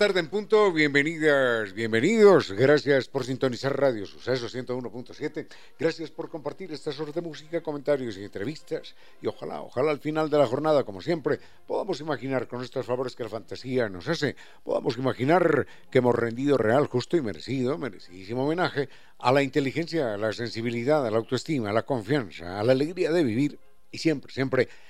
Tarde en punto, bienvenidas, bienvenidos, gracias por sintonizar Radio Suceso 101.7, gracias por compartir estas horas de música, comentarios y entrevistas, y ojalá, ojalá al final de la jornada, como siempre, podamos imaginar con estos favores que la fantasía nos hace, podamos imaginar que hemos rendido real, justo y merecido, merecidísimo homenaje a la inteligencia, a la sensibilidad, a la autoestima, a la confianza, a la alegría de vivir, y siempre, siempre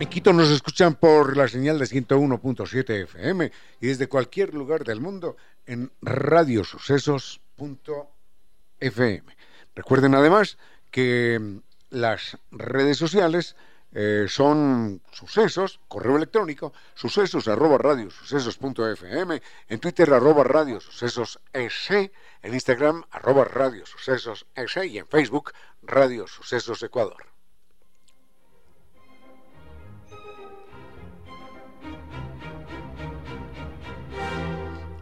En Quito nos escuchan por la señal de 101.7 FM y desde cualquier lugar del mundo en radiosucesos.fm. Recuerden además que mm, las redes sociales eh, son sucesos, correo electrónico, sucesos arroba radiosucesos.fm, en Twitter arroba radiosucesos en Instagram arroba radiosucesos y en Facebook Radio Sucesos Ecuador.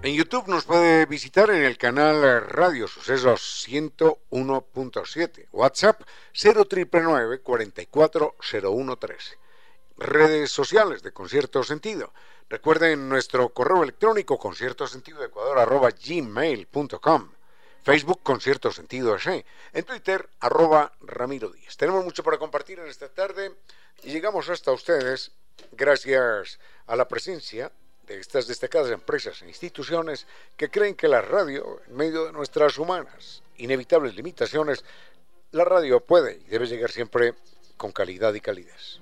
En YouTube nos puede visitar en el canal Radio Sucesos 101.7, WhatsApp 0999 440113. Redes sociales de Concierto Sentido. Recuerden nuestro correo electrónico concierto sentido ecuador arroba gmail.com. Facebook Concierto Sentido S. En Twitter arroba Ramiro Díaz. Tenemos mucho para compartir en esta tarde y llegamos hasta ustedes gracias a la presencia de estas destacadas empresas e instituciones que creen que la radio, en medio de nuestras humanas, inevitables limitaciones, la radio puede y debe llegar siempre con calidad y calidez.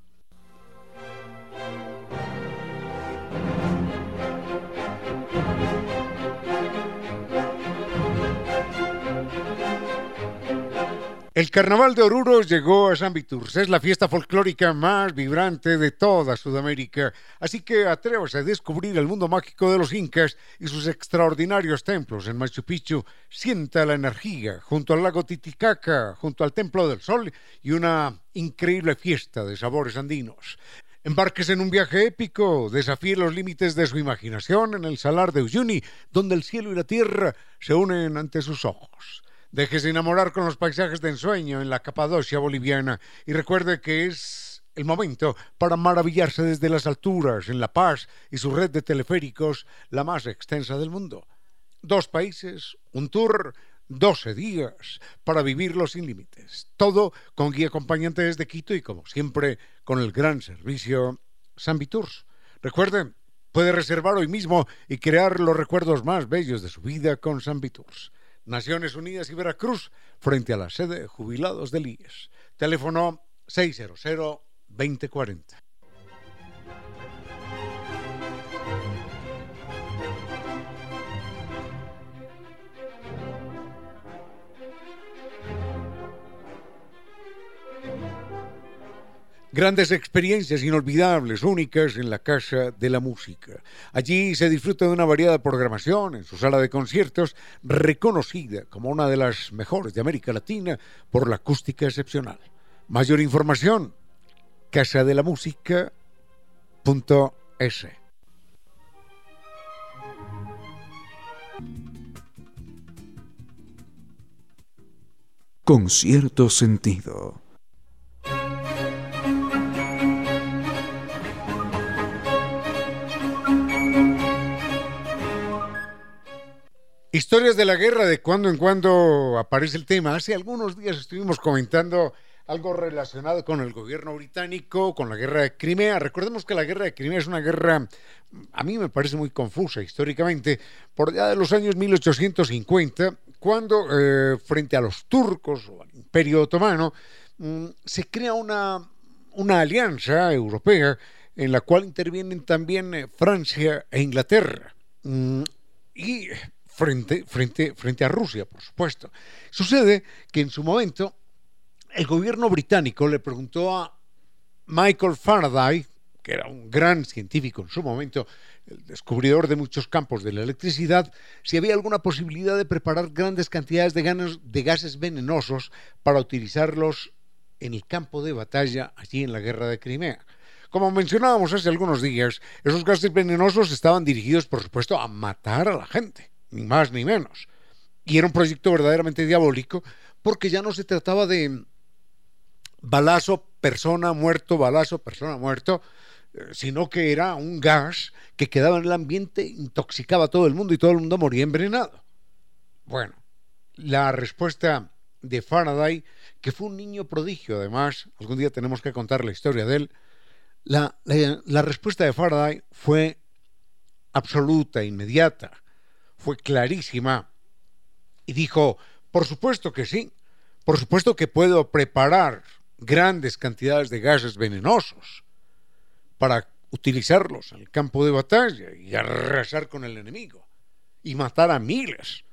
El Carnaval de Oruro llegó a San Viturce, es la fiesta folclórica más vibrante de toda Sudamérica, así que atrévase a descubrir el mundo mágico de los incas y sus extraordinarios templos en Machu Picchu, sienta la energía junto al lago Titicaca, junto al Templo del Sol y una increíble fiesta de sabores andinos. Embarques en un viaje épico, desafíe los límites de su imaginación en el salar de Uyuni, donde el cielo y la tierra se unen ante sus ojos. Déjese enamorar con los paisajes de ensueño en la Capadocia boliviana y recuerde que es el momento para maravillarse desde las alturas en La Paz y su red de teleféricos, la más extensa del mundo. Dos países, un tour 12 días para vivirlo sin límites. Todo con guía acompañante desde Quito y como siempre con el gran servicio San Viturs. Recuerden, puede reservar hoy mismo y crear los recuerdos más bellos de su vida con San Viturs. Naciones Unidas y Veracruz, frente a la sede de jubilados del IES. Teléfono 600 Grandes experiencias inolvidables, únicas en la Casa de la Música. Allí se disfruta de una variada programación en su sala de conciertos, reconocida como una de las mejores de América Latina por la acústica excepcional. Mayor información, casadelamusica.es. Con cierto sentido. Historias de la guerra, de cuando en cuando aparece el tema. Hace algunos días estuvimos comentando algo relacionado con el gobierno británico, con la guerra de Crimea. Recordemos que la guerra de Crimea es una guerra, a mí me parece muy confusa históricamente, por allá de los años 1850, cuando eh, frente a los turcos o al imperio otomano, mm, se crea una, una alianza europea en la cual intervienen también eh, Francia e Inglaterra. Mm, y frente, frente, frente a Rusia, por supuesto. Sucede que en su momento el gobierno británico le preguntó a Michael Faraday, que era un gran científico en su momento, el descubridor de muchos campos de la electricidad, si había alguna posibilidad de preparar grandes cantidades de, de gases venenosos para utilizarlos en el campo de batalla allí en la guerra de Crimea. Como mencionábamos hace algunos días, esos gases venenosos estaban dirigidos, por supuesto, a matar a la gente ni más ni menos. Y era un proyecto verdaderamente diabólico porque ya no se trataba de balazo, persona, muerto, balazo, persona, muerto, eh, sino que era un gas que quedaba en el ambiente, intoxicaba a todo el mundo y todo el mundo moría envenenado. Bueno, la respuesta de Faraday, que fue un niño prodigio además, algún día tenemos que contar la historia de él, la, la respuesta de Faraday fue absoluta, inmediata fue clarísima y dijo, por supuesto que sí, por supuesto que puedo preparar grandes cantidades de gases venenosos para utilizarlos en el campo de batalla y arrasar con el enemigo y matar a miles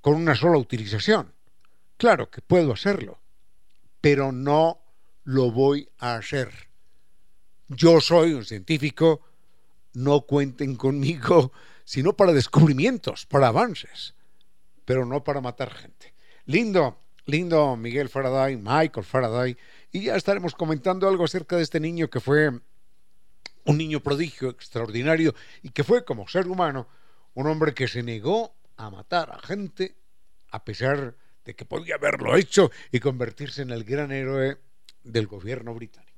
con una sola utilización. Claro que puedo hacerlo, pero no lo voy a hacer. Yo soy un científico, no cuenten conmigo sino para descubrimientos, para avances, pero no para matar gente. Lindo, lindo Miguel Faraday, Michael Faraday, y ya estaremos comentando algo acerca de este niño que fue un niño prodigio extraordinario y que fue como ser humano un hombre que se negó a matar a gente a pesar de que podía haberlo hecho y convertirse en el gran héroe del gobierno británico.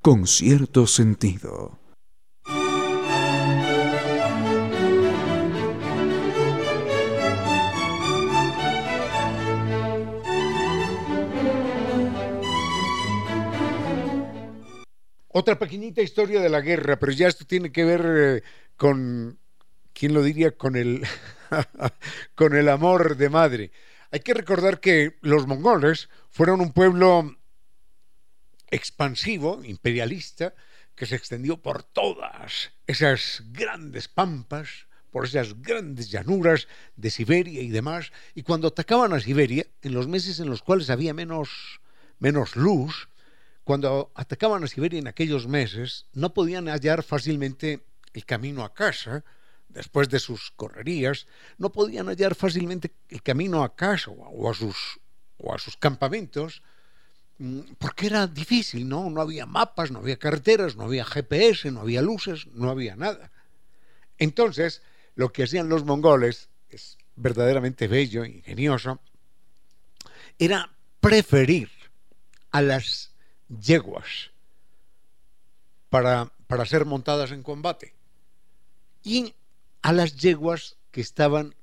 Con cierto sentido. Otra pequeñita historia de la guerra, pero ya esto tiene que ver eh, con, ¿quién lo diría? Con el, con el amor de madre. Hay que recordar que los mongoles fueron un pueblo expansivo, imperialista, que se extendió por todas esas grandes pampas, por esas grandes llanuras de Siberia y demás, y cuando atacaban a Siberia, en los meses en los cuales había menos, menos luz, cuando atacaban a Siberia en aquellos meses, no podían hallar fácilmente el camino a casa, después de sus correrías, no podían hallar fácilmente el camino a casa o a sus, o a sus campamentos, mm, porque era difícil, ¿no? No había mapas, no había carreteras, no había GPS, no había luces, no había nada. Entonces, lo que hacían los mongoles, es verdaderamente bello, ingenioso, era preferir a las yeguas para, para ser montadas en combate y a las yeguas que estaban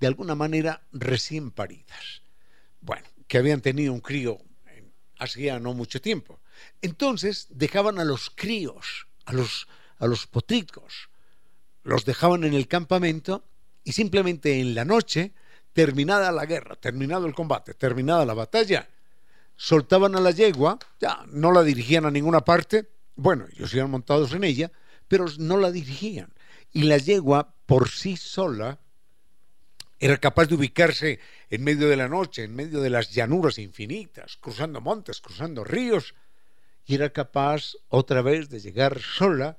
de alguna manera recién paridas. Bueno, que habían tenido un crío hacía no mucho tiempo. Entonces dejaban a los críos, a los, a los potricos, los dejaban en el campamento y simplemente en la noche, terminada la guerra, terminado el combate, terminada la batalla, soltaban a la yegua, ya no la dirigían a ninguna parte, bueno, ellos iban montados en ella, pero no la dirigían. Y la yegua por sí sola era capaz de ubicarse en medio de la noche, en medio de las llanuras infinitas, cruzando montes, cruzando ríos, y era capaz otra vez de llegar sola,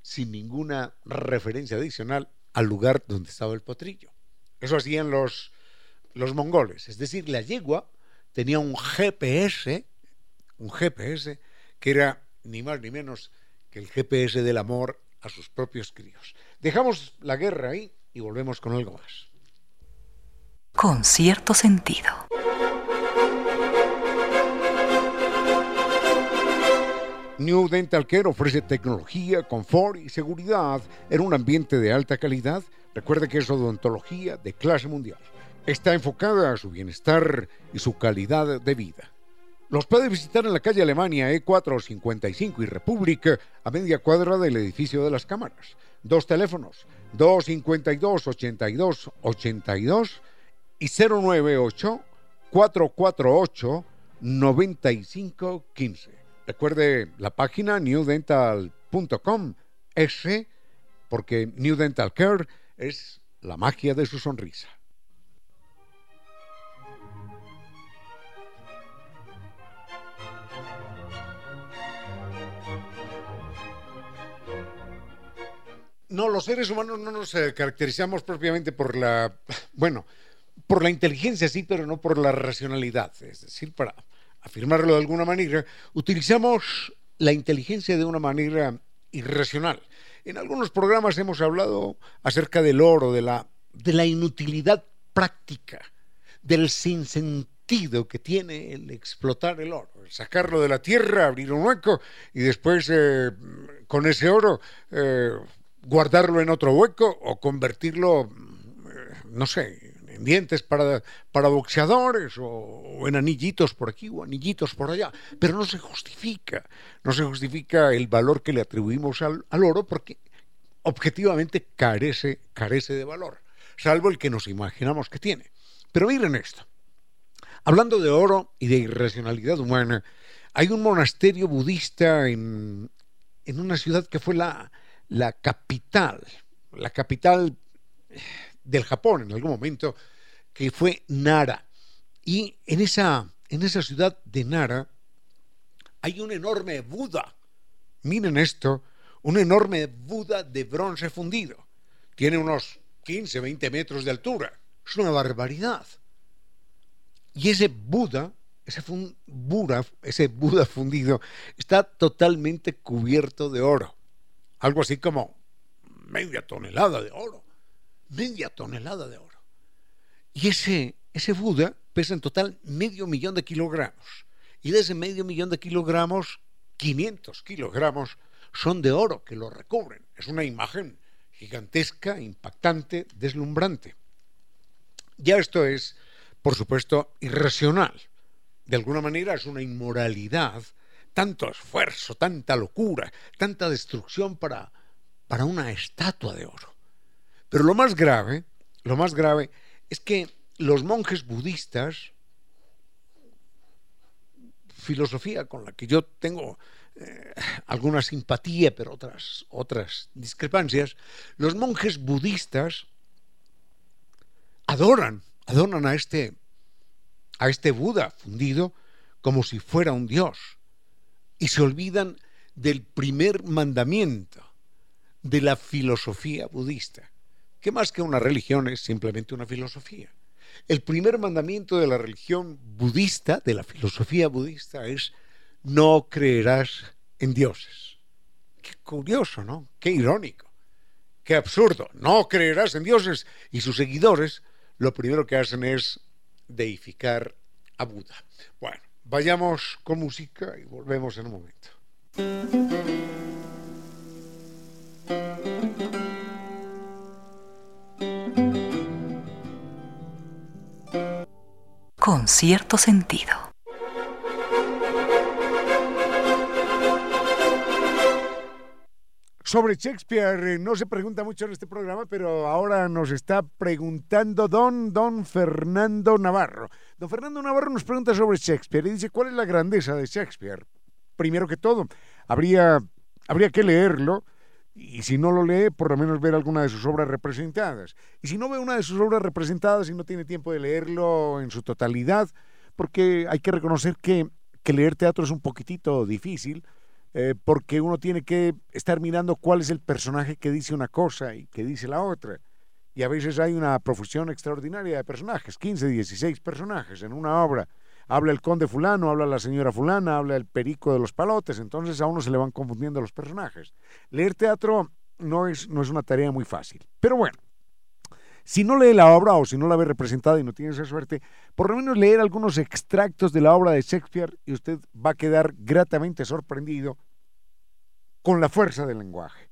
sin ninguna referencia adicional, al lugar donde estaba el potrillo. Eso hacían los, los mongoles. Es decir, la yegua tenía un GPS, un GPS que era ni más ni menos que el GPS del amor a sus propios críos. Dejamos la guerra ahí y volvemos con algo más. Con cierto sentido. New Dental Care ofrece tecnología, confort y seguridad en un ambiente de alta calidad. Recuerde que es odontología de clase mundial. Está enfocada a su bienestar y su calidad de vida. Los puede visitar en la calle Alemania E455 y República, a media cuadra del edificio de las cámaras. Dos teléfonos, 252-8282 y 098-448-9515. Recuerde la página newdental.com S porque New Dental Care es la magia de su sonrisa. No, los seres humanos no nos eh, caracterizamos propiamente por la, bueno, por la inteligencia sí, pero no por la racionalidad. Es decir, para afirmarlo de alguna manera, utilizamos la inteligencia de una manera irracional. En algunos programas hemos hablado acerca del oro, de la, de la inutilidad práctica, del sinsentido que tiene el explotar el oro, el sacarlo de la tierra, abrir un hueco y después eh, con ese oro eh, guardarlo en otro hueco o convertirlo, eh, no sé, en dientes para, para boxeadores o, en anillitos por aquí o anillitos por allá. Pero no se justifica, no se justifica el valor que le atribuimos al, al oro porque objetivamente carece, carece de valor, salvo el que nos imaginamos que tiene. Pero miren esto. Hablando de oro y de irracionalidad humana, hay un monasterio budista en, en una ciudad que fue la, la capital, la capital del Japón en algún momento, que fue Nara. Y en esa, en esa ciudad de Nara hay un enorme Buda. Miren esto, un enorme Buda de bronce fundido. Tiene unos 15, 20 metros de altura. Es una barbaridad. Y ese Buda, ese, Buda, ese Buda fundido, está totalmente cubierto de oro algo así como media tonelada de oro, media tonelada de oro. Y ese, ese Buda pesa en total medio millón de kilogramos. Y de ese medio millón de kilogramos, 500 kilogramos son de oro que lo recubren. Es una imagen gigantesca, impactante, deslumbrante. Ya esto es, por supuesto, irracional. De alguna manera es una inmoralidad tanto esfuerzo, tanta locura, tanta destrucción para, para una estatua de oro. Pero lo más grave, lo más grave es que los monjes budistas, filosofía con la que yo tengo eh, alguna simpatía, pero otras, otras discrepancias, los monjes budistas adoran, adoran a este, a este Buda fundido como si fuera un dios y se olvidan del primer mandamiento de la filosofía budista, que más que una religión es simplemente una filosofía. El primer mandamiento de la religión budista, de la filosofía budista, es no creerás en dioses. Qué curioso, ¿no? Qué irónico. Qué absurdo. No creerás en dioses. Y sus seguidores lo primero que hacen es deificar a Buda. Bueno, vayamos con música y volvemos en un momento. Con cierto sentido. Sobre Shakespeare eh, no se pregunta mucho en este programa, pero ahora nos está preguntando don, don Fernando Navarro. Don Fernando Navarro nos pregunta sobre Shakespeare y dice, ¿cuál es la grandeza de Shakespeare? Primero que todo, habría, habría que leerlo y si no lo lee, por lo menos ver alguna de sus obras representadas. Y si no ve una de sus obras representadas y no tiene tiempo de leerlo en su totalidad, porque hay que reconocer que, que leer teatro es un poquitito difícil, eh, porque uno tiene que estar mirando cuál es el personaje que dice una cosa y que dice la otra. Y a veces hay una profusión extraordinaria de personajes, 15, 16 personajes en una obra. Habla el conde fulano, habla la señora fulana, habla el perico de los palotes, entonces a uno se le van confundiendo los personajes. Leer teatro no es, no es una tarea muy fácil. Pero bueno, si no lee la obra o si no la ve representada y no tiene esa suerte, por lo menos leer algunos extractos de la obra de Shakespeare y usted va a quedar gratamente sorprendido con la fuerza del lenguaje,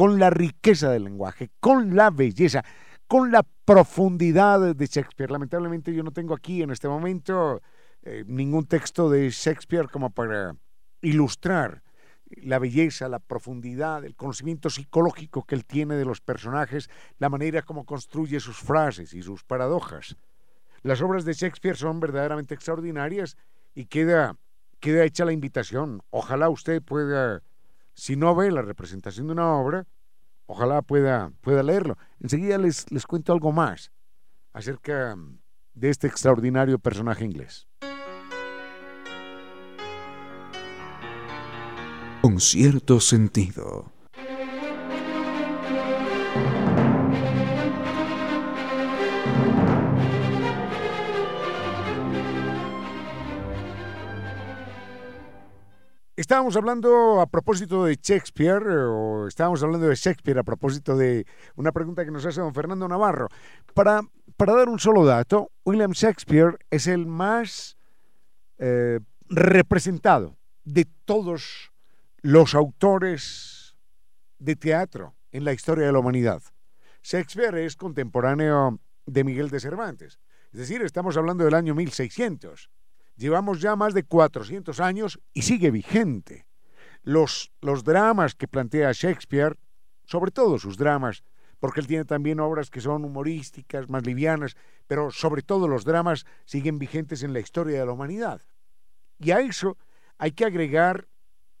con la riqueza del lenguaje, con la belleza, con la profundidad de Shakespeare. Lamentablemente yo no tengo aquí en este momento eh, ningún texto de Shakespeare como para ilustrar la belleza, la profundidad, el conocimiento psicológico que él tiene de los personajes, la manera como construye sus frases y sus paradojas. Las obras de Shakespeare son verdaderamente extraordinarias y queda, queda hecha la invitación. Ojalá usted pueda, si no ve la representación de una obra, ojalá pueda, pueda leerlo. Enseguida les, les cuento algo más acerca de este extraordinario personaje inglés. con cierto sentido. Estábamos hablando a propósito de Shakespeare, o estábamos hablando de Shakespeare a propósito de una pregunta que nos hace don Fernando Navarro. Para, para dar un solo dato, William Shakespeare es el más eh, representado de todos los autores de teatro en la historia de la humanidad. Shakespeare es contemporáneo de Miguel de Cervantes, es decir, estamos hablando del año 1600. Llevamos ya más de 400 años y sigue vigente. Los, los dramas que plantea Shakespeare, sobre todo sus dramas, porque él tiene también obras que son humorísticas, más livianas, pero sobre todo los dramas siguen vigentes en la historia de la humanidad. Y a eso hay que agregar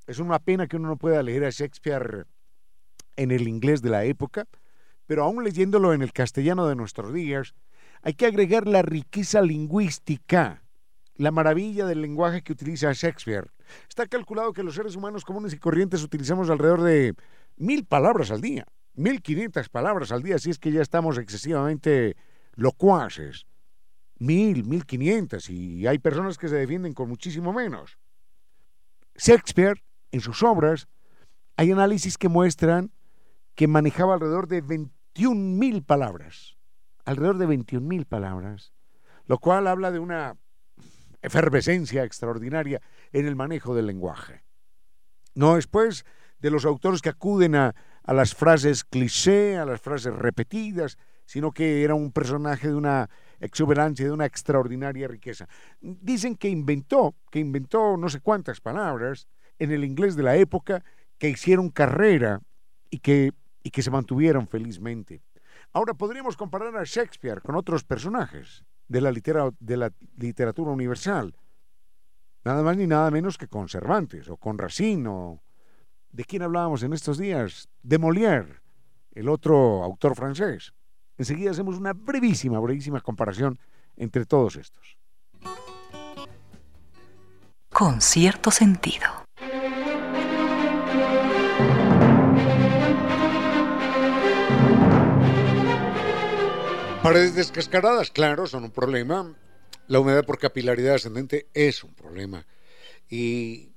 es una pena que uno no pueda leer a Shakespeare en el inglés de la época, pero aún leyéndolo en el castellano de nuestros días, hay que agregar la riqueza lingüística, la maravilla del lenguaje que utiliza Shakespeare. Está calculado que los seres humanos comunes y corrientes utilizamos alrededor de mil palabras al día, mil quinientas palabras al día, si es que ya estamos excesivamente locuaces. Mil, mil quinientas, y hay personas que se defienden con muchísimo menos. Shakespeare en sus obras, hay análisis que muestran que manejaba alrededor de 21 mil palabras, alrededor de 21 mil palabras, lo cual habla de una efervescencia extraordinaria en el manejo del lenguaje. No después de los autores que acuden a, a las frases cliché, a las frases repetidas, sino que era un personaje de una exuberancia, de una extraordinaria riqueza. Dicen que inventó, que inventó no sé cuántas palabras, en el inglés de la época que hicieron carrera y que, y que se mantuvieron felizmente. Ahora podríamos comparar a Shakespeare con otros personajes de la, de la literatura universal, nada más ni nada menos que con Cervantes o con Racine o de quién hablábamos en estos días, de Molière, el otro autor francés. Enseguida hacemos una brevísima, brevísima comparación entre todos estos. Con cierto sentido. Paredes descascaradas, claro, son un problema. La humedad por capilaridad ascendente es un problema. Y,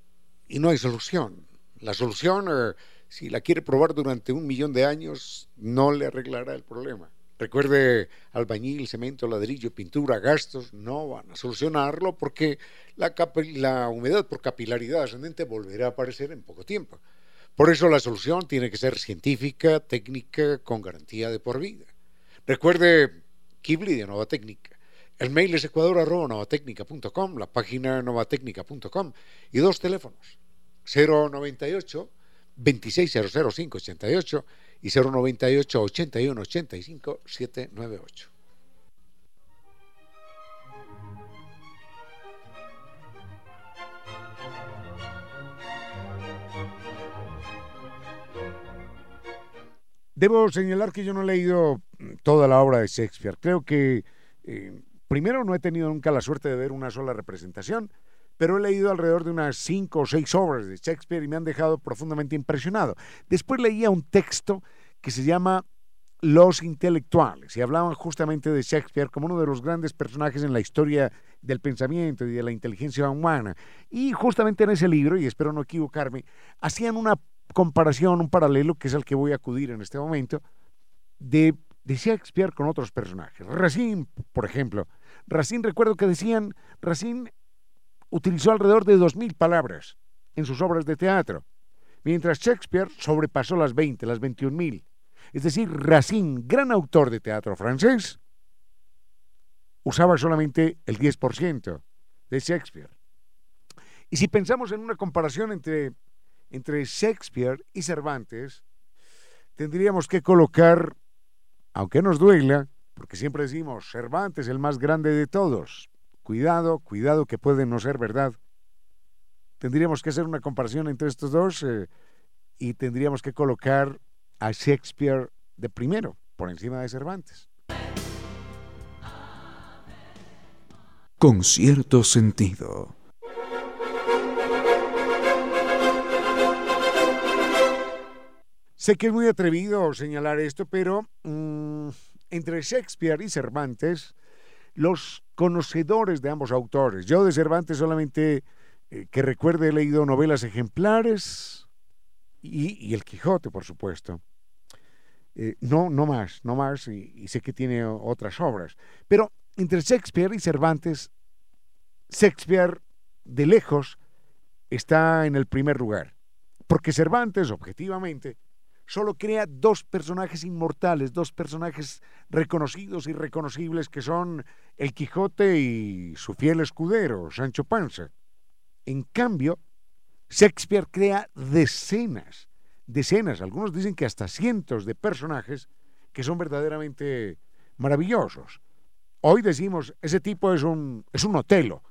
y no hay solución. La solución, eh, si la quiere probar durante un millón de años, no le arreglará el problema. Recuerde, albañil, cemento, ladrillo, pintura, gastos, no van a solucionarlo porque la, la humedad por capilaridad ascendente volverá a aparecer en poco tiempo. Por eso la solución tiene que ser científica, técnica, con garantía de por vida. Recuerde Kibli de Nova Técnica. El mail es ecuador.novatecnica.com, la página novatecnica.com y dos teléfonos, 098 2600588 y 098 81 85 798. Debo señalar que yo no he leído toda la obra de Shakespeare. Creo que, eh, primero, no he tenido nunca la suerte de ver una sola representación, pero he leído alrededor de unas cinco o seis obras de Shakespeare y me han dejado profundamente impresionado. Después leía un texto que se llama Los intelectuales y hablaban justamente de Shakespeare como uno de los grandes personajes en la historia del pensamiento y de la inteligencia humana. Y justamente en ese libro, y espero no equivocarme, hacían una comparación, un paralelo, que es el que voy a acudir en este momento, de, de Shakespeare con otros personajes. Racine, por ejemplo. Racine, recuerdo que decían, Racine utilizó alrededor de 2.000 palabras en sus obras de teatro, mientras Shakespeare sobrepasó las 20, las 21.000. Es decir, Racine, gran autor de teatro francés, usaba solamente el 10% de Shakespeare. Y si pensamos en una comparación entre entre Shakespeare y Cervantes, tendríamos que colocar, aunque nos duela, porque siempre decimos Cervantes el más grande de todos, cuidado, cuidado que puede no ser verdad. Tendríamos que hacer una comparación entre estos dos eh, y tendríamos que colocar a Shakespeare de primero, por encima de Cervantes. Con cierto sentido. Sé que es muy atrevido señalar esto, pero mm, entre Shakespeare y Cervantes, los conocedores de ambos autores, yo de Cervantes solamente eh, que recuerde he leído novelas ejemplares y, El Quijote, por supuesto. Eh, no, no más, no más, y, y sé que tiene otras obras. Pero entre Shakespeare y Cervantes, Shakespeare de lejos está en el primer lugar, porque Cervantes, objetivamente, solo crea dos personajes inmortales, dos personajes reconocidos y reconocibles que son el Quijote y su fiel escudero, Sancho Panza. En cambio, Shakespeare crea decenas, decenas, algunos dicen que hasta cientos de personajes que son verdaderamente maravillosos. Hoy decimos, ese tipo es un, es un Otelo,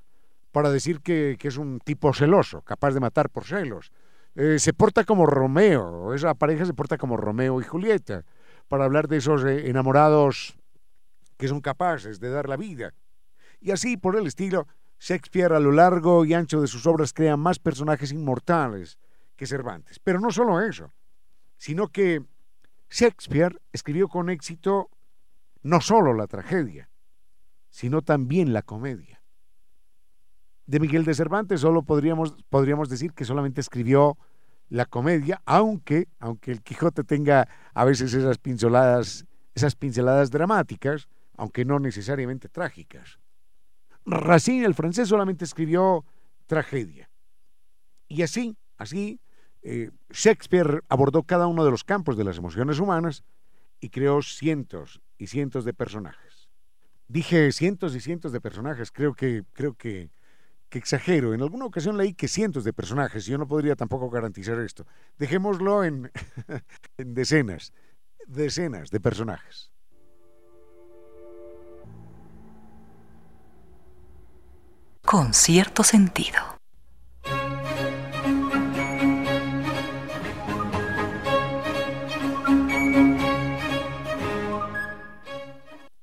para decir que, que es un tipo celoso, capaz de matar por celos eh, se porta como Romeo, esa pareja se porta como Romeo y Julieta, para hablar de esos eh, enamorados que son capaces de dar la vida. Y así, por el estilo, Shakespeare a lo largo y ancho de sus obras crea más personajes inmortales que Cervantes. Pero no solo eso, sino que Shakespeare escribió con éxito no solo la tragedia, sino también la comedia de Miguel de Cervantes solo podríamos, podríamos decir que solamente escribió la comedia, aunque, aunque el Quijote tenga a veces esas pinceladas, esas pinceladas dramáticas, aunque no necesariamente trágicas. Racine, el francés, solamente escribió tragedia. Y así, así, eh, Shakespeare abordó cada uno de los campos de las emociones humanas y creó cientos y cientos de personajes. Dije cientos y cientos de personajes, creo que, creo que que exagero. En alguna ocasión leí que cientos de personajes, y yo no podría tampoco garantizar esto. Dejémoslo en, en decenas, decenas de personajes. Con cierto sentido.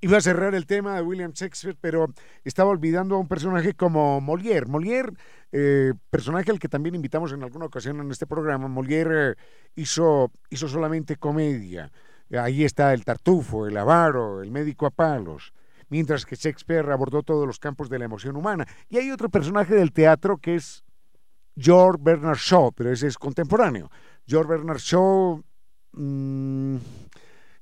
Iba a cerrar el tema de William Shakespeare, pero estaba olvidando a un personaje como Molière. Molière, eh, personaje al que también invitamos en alguna ocasión en este programa, Molière eh, hizo, hizo solamente comedia. Ahí está el tartufo, el avaro, el médico a palos, mientras que Shakespeare abordó todos los campos de la emoción humana. Y hay otro personaje del teatro que es George Bernard Shaw, pero ese es contemporáneo. George Bernard Shaw mmm,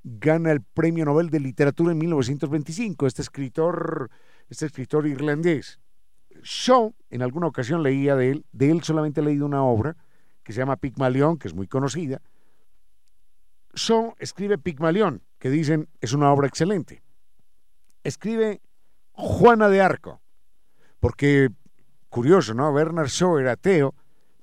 gana el Premio Nobel de Literatura en 1925, este escritor, este escritor irlandés. Shaw, en alguna ocasión leía de él, de él solamente he leído una obra que se llama Pigmalión, que es muy conocida. Shaw escribe Pigmalión, que dicen es una obra excelente. Escribe Juana de Arco, porque curioso, ¿no? Bernard Shaw era ateo,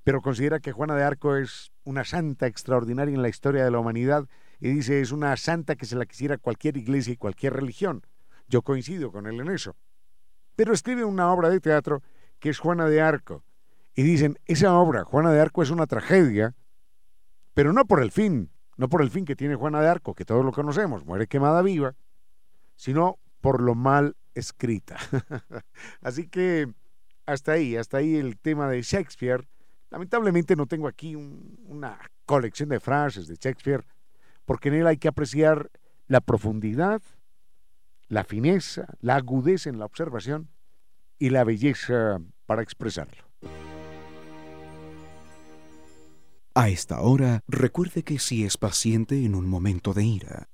pero considera que Juana de Arco es una santa extraordinaria en la historia de la humanidad y dice es una santa que se la quisiera cualquier iglesia y cualquier religión. Yo coincido con él en eso. Pero escribe una obra de teatro que es Juana de Arco. Y dicen, esa obra, Juana de Arco, es una tragedia, pero no por el fin, no por el fin que tiene Juana de Arco, que todos lo conocemos, muere quemada viva, sino por lo mal escrita. Así que hasta ahí, hasta ahí el tema de Shakespeare. Lamentablemente no tengo aquí una colección de frases de Shakespeare, porque en él hay que apreciar la profundidad, la fineza, la agudeza en la observación y la belleza para expresarlo. A esta hora, recuerde que si es paciente en un momento de ira,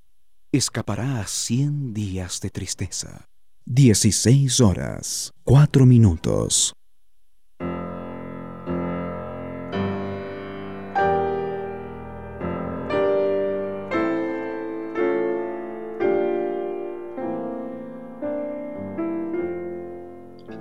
escapará a 100 días de tristeza. 16 horas, 4 minutos.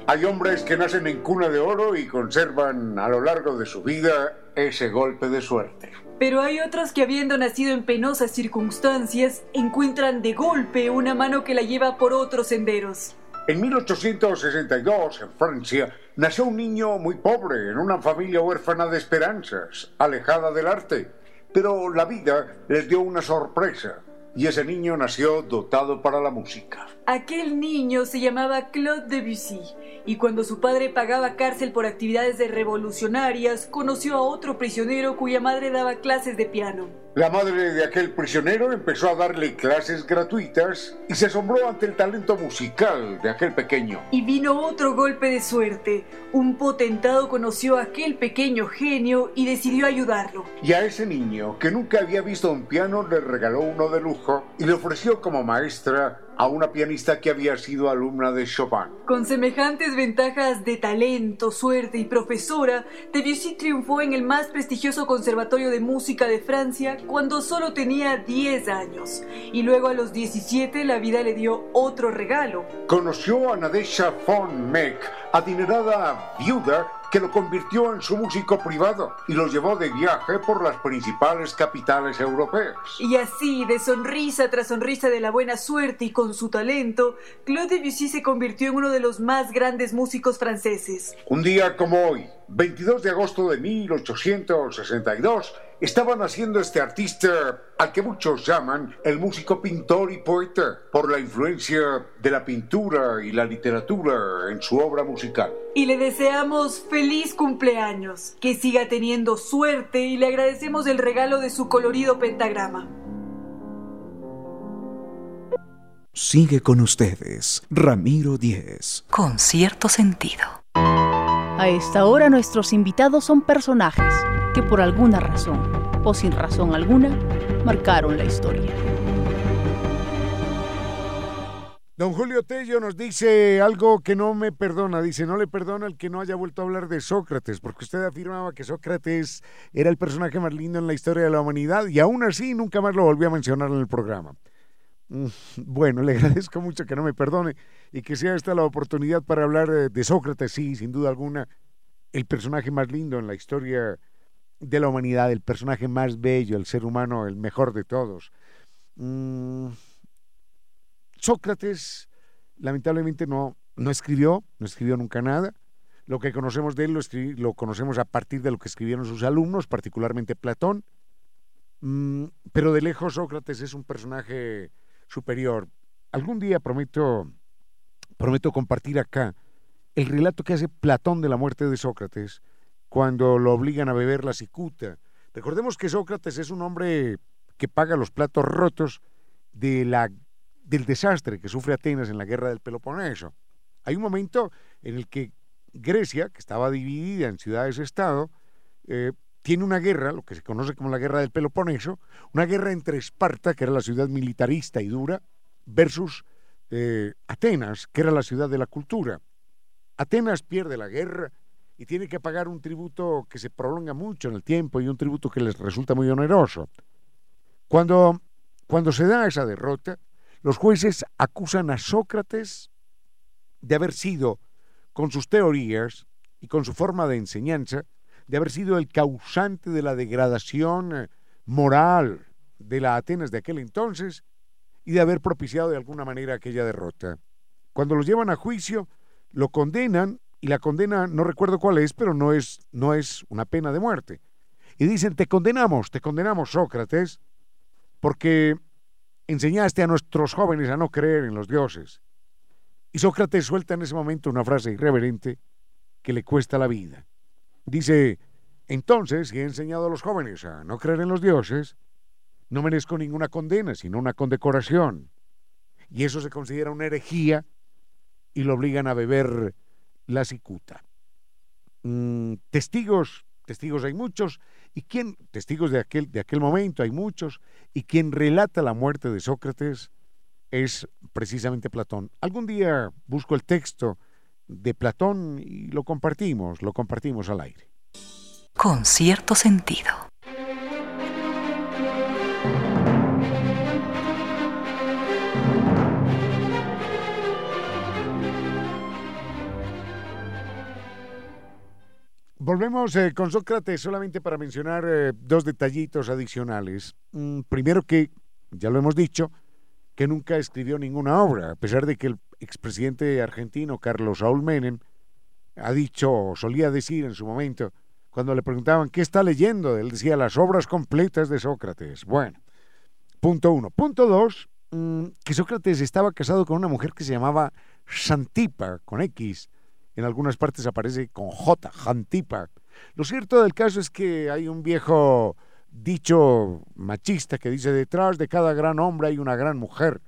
Hay hombres que nacen en cuna de oro y conservan a lo largo de su vida ese golpe de suerte. Pero hay otros que habiendo nacido en penosas circunstancias, encuentran de golpe una mano que la lleva por otros senderos. En 1862, en Francia, nació un niño muy pobre en una familia huérfana de esperanzas, alejada del arte. Pero la vida les dio una sorpresa y ese niño nació dotado para la música. Aquel niño se llamaba Claude Debussy y cuando su padre pagaba cárcel por actividades de revolucionarias, conoció a otro prisionero cuya madre daba clases de piano. La madre de aquel prisionero empezó a darle clases gratuitas y se asombró ante el talento musical de aquel pequeño. Y vino otro golpe de suerte. Un potentado conoció a aquel pequeño genio y decidió ayudarlo. Y a ese niño, que nunca había visto un piano, le regaló uno de lujo y le ofreció como maestra a una pianista que había sido alumna de Chopin. Con semejantes ventajas de talento, suerte y profesora, Debussy triunfó en el más prestigioso conservatorio de música de Francia cuando solo tenía 10 años. Y luego a los 17 la vida le dio otro regalo. Conoció a Nadesha von Meck, adinerada viuda que lo convirtió en su músico privado y lo llevó de viaje por las principales capitales europeas. Y así, de sonrisa tras sonrisa de la buena suerte y con su talento, Claude Debussy se convirtió en uno de los más grandes músicos franceses. Un día como hoy, 22 de agosto de 1862, estaba naciendo este artista al que muchos llaman el músico pintor y poeta por la influencia de la pintura y la literatura en su obra musical. Y le deseamos feliz cumpleaños, que siga teniendo suerte y le agradecemos el regalo de su colorido pentagrama. Sigue con ustedes, Ramiro Díez. Con cierto sentido. A esta hora nuestros invitados son personajes que por alguna razón o sin razón alguna marcaron la historia. Don Julio Tello nos dice algo que no me perdona. Dice, no le perdona el que no haya vuelto a hablar de Sócrates, porque usted afirmaba que Sócrates era el personaje más lindo en la historia de la humanidad y aún así nunca más lo volvió a mencionar en el programa. Mm, bueno, le agradezco mucho que no me perdone y que sea esta la oportunidad para hablar de Sócrates, sí, sin duda alguna, el personaje más lindo en la historia de la humanidad, el personaje más bello, el ser humano, el mejor de todos. Mm, Sócrates lamentablemente no, no escribió, no escribió nunca nada. Lo que conocemos de él lo, lo conocemos a partir de lo que escribieron sus alumnos, particularmente Platón. Mm, pero de lejos Sócrates es un personaje superior. Algún día prometo, prometo compartir acá el relato que hace Platón de la muerte de Sócrates cuando lo obligan a beber la cicuta. Recordemos que Sócrates es un hombre que paga los platos rotos de la, del desastre que sufre Atenas en la guerra del Peloponeso. Hay un momento en el que Grecia, que estaba dividida en ciudades-estado, eh, tiene una guerra, lo que se conoce como la guerra del Peloponeso, una guerra entre Esparta, que era la ciudad militarista y dura, versus eh, Atenas, que era la ciudad de la cultura. Atenas pierde la guerra y tiene que pagar un tributo que se prolonga mucho en el tiempo y un tributo que les resulta muy oneroso. Cuando, cuando se da esa derrota, los jueces acusan a Sócrates de haber sido, con sus teorías y con su forma de enseñanza, de haber sido el causante de la degradación eh, moral de la Atenas de aquel entonces y de haber propiciado de alguna manera aquella derrota. Cuando los llevan a juicio, lo condenan y la condena no recuerdo cuál es, pero no es, no es una pena de muerte. Y dicen, te condenamos, te condenamos Sócrates, porque enseñaste a nuestros jóvenes a no creer en los dioses. Y Sócrates suelta en ese momento una frase irreverente que le cuesta la vida. Dice, entonces, he enseñado a los jóvenes a no creer en los dioses, no merezco ninguna condena, sino una condecoración. Y eso se considera una herejía y lo obligan a beber la cicuta. Mm, testigos, testigos hay muchos, y quién, testigos de aquel, de aquel momento hay muchos, y quien relata la muerte de Sócrates es precisamente Platón. Algún día busco el texto de Platón y lo compartimos, lo compartimos al aire. Con cierto sentido. Volvemos eh, con Sócrates solamente para mencionar eh, dos detallitos adicionales. Mm, primero que, ya lo hemos dicho, que nunca escribió ninguna obra, a pesar de que el expresidente argentino Carlos Saúl Menem ha dicho, solía decir en su momento, cuando le preguntaban qué está leyendo, él decía las obras completas de Sócrates. Bueno, punto uno. Punto dos, mm, que Sócrates estaba casado con una mujer que se llamaba Santipa, con X. En algunas partes aparece con J, Santipa. Lo cierto del caso es que hay un viejo dicho machista que dice, detrás de cada gran hombre hay una gran mujer.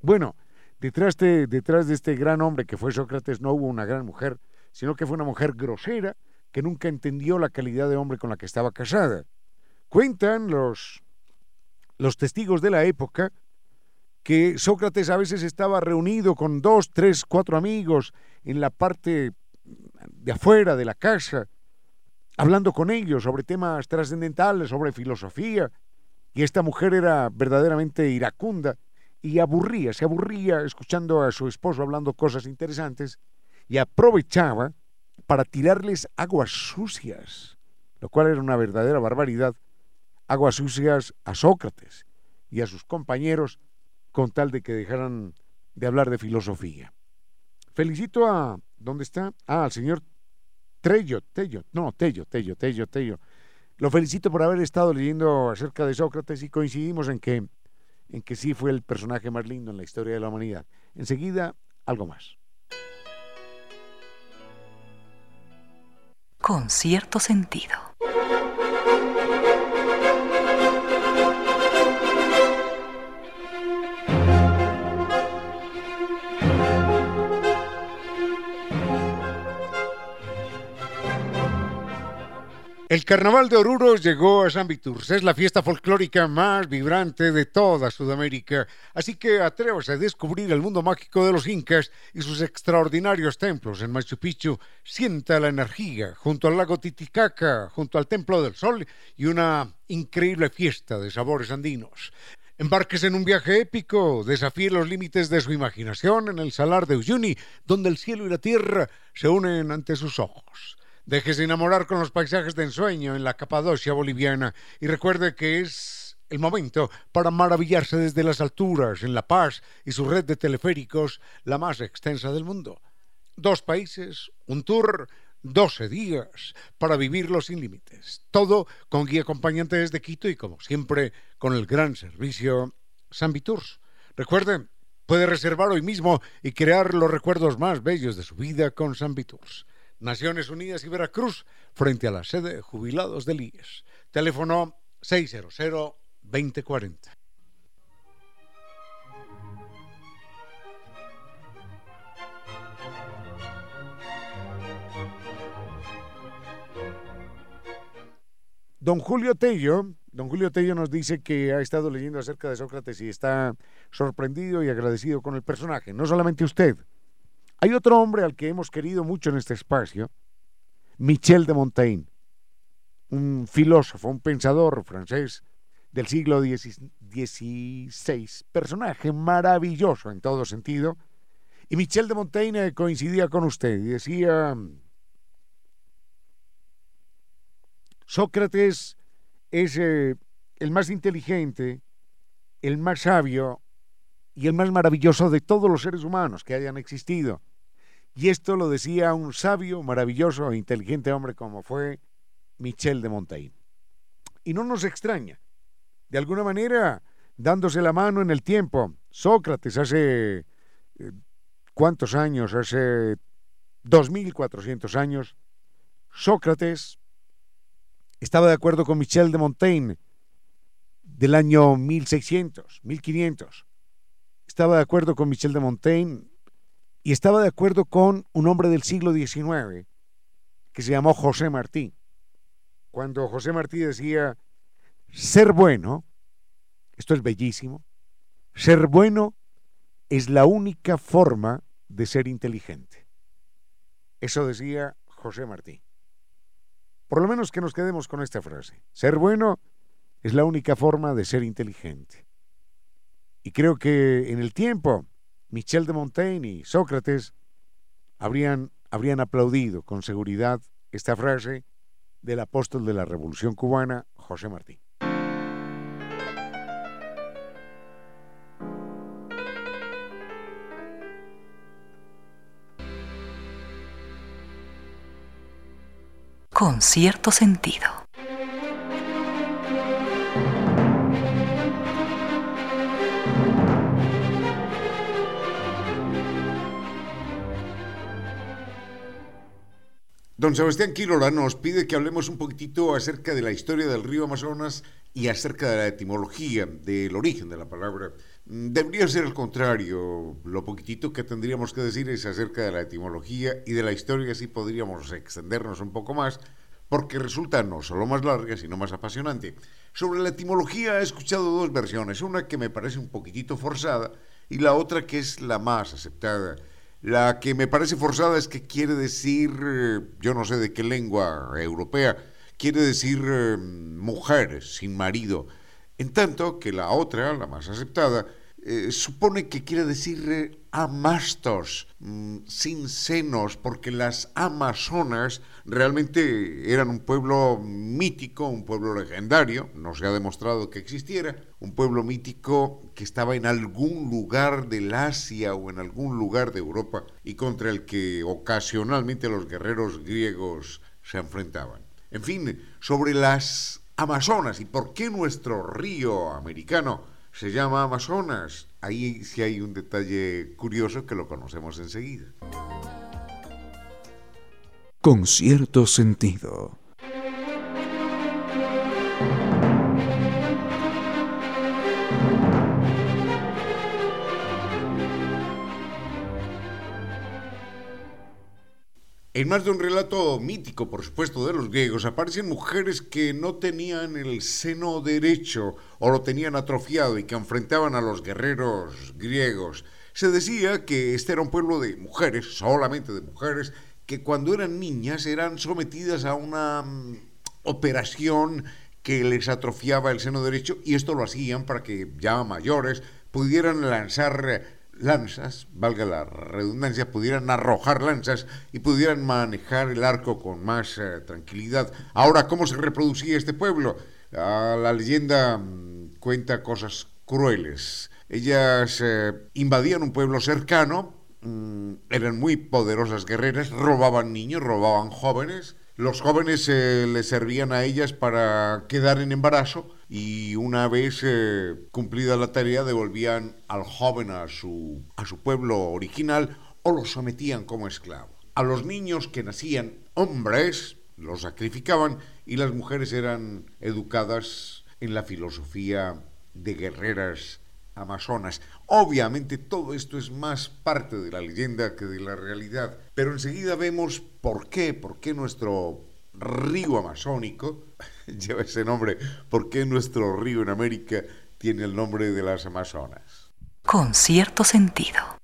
Bueno, detrás de, detrás de este gran hombre que fue Sócrates no hubo una gran mujer, sino que fue una mujer grosera que nunca entendió la calidad de hombre con la que estaba casada. Cuentan los, los testigos de la época que Sócrates a veces estaba reunido con dos, tres, cuatro amigos en la parte de afuera de la casa, hablando con ellos sobre temas trascendentales, sobre filosofía, y esta mujer era verdaderamente iracunda y aburría, se aburría escuchando a su esposo hablando cosas interesantes y aprovechaba para tirarles aguas sucias, lo cual era una verdadera barbaridad, aguas sucias a Sócrates y a sus compañeros con tal de que dejaran de hablar de filosofía. Felicito a, ¿dónde está? Ah, al señor Trello, Tello, no, Tello, Tello, Tello, Tello. Lo felicito por haber estado leyendo acerca de Sócrates y coincidimos en que, en que sí fue el personaje más lindo en la historia de la humanidad. Enseguida, algo más. con cierto sentido. El Carnaval de Oruro llegó a San Viturs. Es la fiesta folclórica más vibrante de toda Sudamérica. Así que atrévase a descubrir el mundo mágico de los incas y sus extraordinarios templos en Machu Picchu. Sienta la energía junto al lago Titicaca, junto al Templo del Sol y una increíble fiesta de sabores andinos. Embarques en un viaje épico, desafíe los límites de su imaginación en el Salar de Uyuni, donde el cielo y la tierra se unen ante sus ojos. Déjese enamorar con los paisajes de ensueño en la Capadocia boliviana y recuerde que es el momento para maravillarse desde las alturas en La Paz y su red de teleféricos, la más extensa del mundo. Dos países, un tour, 12 días para vivirlo sin límites. Todo con guía acompañante desde Quito y como siempre con el gran servicio San Viturs. Recuerde, puede reservar hoy mismo y crear los recuerdos más bellos de su vida con San Viturs. Naciones Unidas y Veracruz, frente a la sede de jubilados del IES. Teléfono 2040. Don Julio Tello, don Julio Tello nos dice que ha estado leyendo acerca de Sócrates y está sorprendido y agradecido con el personaje. No solamente usted. Hay otro hombre al que hemos querido mucho en este espacio, Michel de Montaigne, un filósofo, un pensador francés del siglo XVI, personaje maravilloso en todo sentido. Y Michel de Montaigne coincidía con usted y decía, Sócrates es eh, el más inteligente, el más sabio y el más maravilloso de todos los seres humanos que hayan existido. Y esto lo decía un sabio, maravilloso e inteligente hombre como fue Michel de Montaigne. Y no nos extraña. De alguna manera, dándose la mano en el tiempo, Sócrates hace... Eh, ¿Cuántos años? Hace 2400 años. Sócrates estaba de acuerdo con Michel de Montaigne del año 1600, 1500. Estaba de acuerdo con Michel de Montaigne y estaba de acuerdo con un hombre del siglo XIX que se llamó José Martí. Cuando José Martí decía, ser bueno, esto es bellísimo, ser bueno es la única forma de ser inteligente. Eso decía José Martí. Por lo menos que nos quedemos con esta frase. Ser bueno es la única forma de ser inteligente. Y creo que en el tiempo, Michel de Montaigne y Sócrates habrían, habrían aplaudido con seguridad esta frase del apóstol de la Revolución Cubana, José Martí. con cierto sentido. Don Sebastián Quírola nos pide que hablemos un poquitito acerca de la historia del río Amazonas y acerca de la etimología, del origen de la palabra. Mm, debería ser el contrario. Lo poquitito que tendríamos que decir es acerca de la etimología y de la historia, así podríamos extendernos un poco más, porque resulta no solo más larga, sino más apasionante. Sobre la etimología he escuchado dos versiones, una que me parece un poquitito forzada y la otra que es la más aceptada. La que me parece forzada es que quiere decir, yo no sé de qué lengua europea, quiere decir eh, mujer sin marido, en tanto que la otra, la más aceptada, eh, supone que quiere decir amastos, mm, sin senos, porque las amazonas realmente eran un pueblo mítico, un pueblo legendario, no se ha demostrado que existiera, un pueblo mítico que estaba en algún lugar del Asia o en algún lugar de Europa y contra el que ocasionalmente los guerreros griegos se enfrentaban. En fin, sobre las Amazonas y por qué nuestro río americano se llama Amazonas. Ahí sí hay un detalle curioso que lo conocemos enseguida. Con cierto sentido. En más de un relato mítico, por supuesto, de los griegos, aparecen mujeres que no tenían el seno derecho o lo tenían atrofiado y que enfrentaban a los guerreros griegos. Se decía que este era un pueblo de mujeres, solamente de mujeres, que cuando eran niñas eran sometidas a una mm, operación que les atrofiaba el seno derecho y esto lo hacían para que ya mayores pudieran lanzar lanzas, valga la redundancia, pudieran arrojar lanzas y pudieran manejar el arco con más eh, tranquilidad. Ahora, ¿cómo se reproducía este pueblo? Ah, la leyenda mm, cuenta cosas crueles. Ellas eh, invadían un pueblo cercano, mm, eran muy poderosas guerreras, robaban niños, robaban jóvenes. Los jóvenes eh, les servían a ellas para quedar en embarazo y una vez eh, cumplida la tarea devolvían al joven a su, a su pueblo original o lo sometían como esclavo. A los niños que nacían hombres los sacrificaban y las mujeres eran educadas en la filosofía de guerreras amazonas. Obviamente todo esto es más parte de la leyenda que de la realidad, pero enseguida vemos por qué, por qué nuestro río amazónico lleva ese nombre, por qué nuestro río en América tiene el nombre de las Amazonas. Con cierto sentido.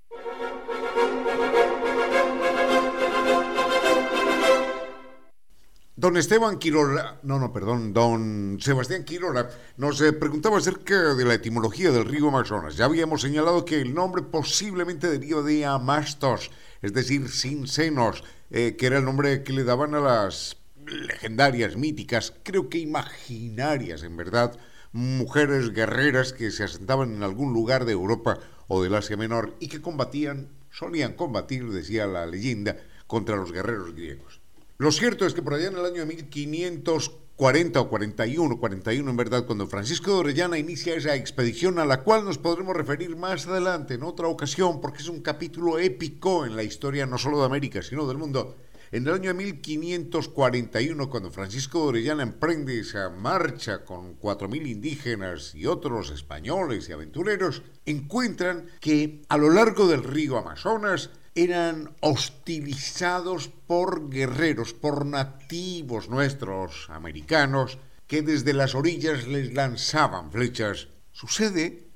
Don Esteban Quirola, no, no, perdón, don Sebastián Quirola nos eh, preguntaba acerca de la etimología del río Amazonas. Ya habíamos señalado que el nombre posiblemente deriva de Amastos, es decir, sin senos, eh, que era el nombre que le daban a las legendarias, míticas, creo que imaginarias en verdad, mujeres guerreras que se asentaban en algún lugar de Europa o del Asia Menor y que combatían, solían combatir, decía la leyenda, contra los guerreros griegos. Lo cierto es que por allá en el año 1540 o 41, 41 en verdad, cuando Francisco de Orellana inicia esa expedición a la cual nos podremos referir más adelante en otra ocasión, porque es un capítulo épico en la historia no solo de América, sino del mundo. En el año 1541, cuando Francisco de Orellana emprende esa marcha con 4.000 indígenas y otros españoles y aventureros, encuentran que a lo largo del río Amazonas eran hostilizados por guerreros, por nativos nuestros americanos, que desde las orillas les lanzaban flechas. Sucede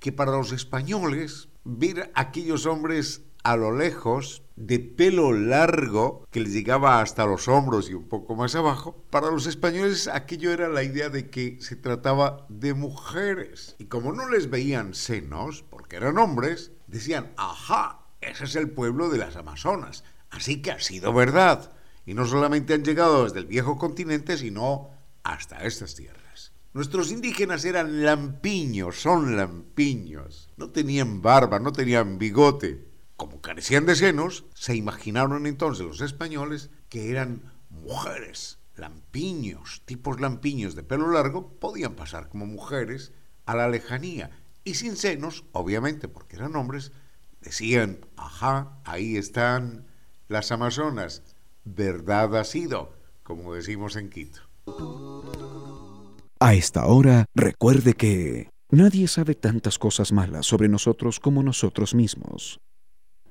que para los españoles ver a aquellos hombres a lo lejos de pelo largo que les llegaba hasta los hombros y un poco más abajo, para los españoles aquello era la idea de que se trataba de mujeres. Y como no les veían senos, porque eran hombres, decían, ajá, ese es el pueblo de las Amazonas. Así que ha sido verdad. Y no solamente han llegado desde el viejo continente, sino hasta estas tierras. Nuestros indígenas eran lampiños, son lampiños. No tenían barba, no tenían bigote. Como carecían de senos, se imaginaron entonces los españoles que eran mujeres, lampiños, tipos lampiños de pelo largo, podían pasar como mujeres a la lejanía. Y sin senos, obviamente porque eran hombres, Decían, ajá, ahí están las Amazonas. Verdad ha sido, como decimos en Quito. A esta hora, recuerde que nadie sabe tantas cosas malas sobre nosotros como nosotros mismos.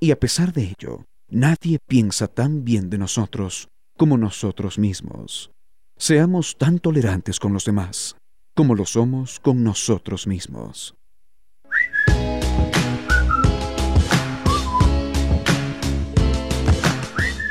Y a pesar de ello, nadie piensa tan bien de nosotros como nosotros mismos. Seamos tan tolerantes con los demás como lo somos con nosotros mismos.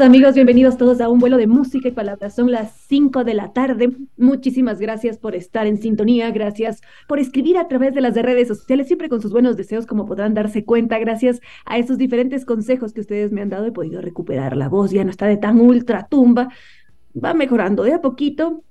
Amigos, bienvenidos todos a un vuelo de música y palabras. Son las 5 de la tarde. Muchísimas gracias por estar en sintonía, gracias por escribir a través de las redes sociales, siempre con sus buenos deseos, como podrán darse cuenta. Gracias a esos diferentes consejos que ustedes me han dado, he podido recuperar la voz, ya no está de tan ultra tumba. Va mejorando de a poquito,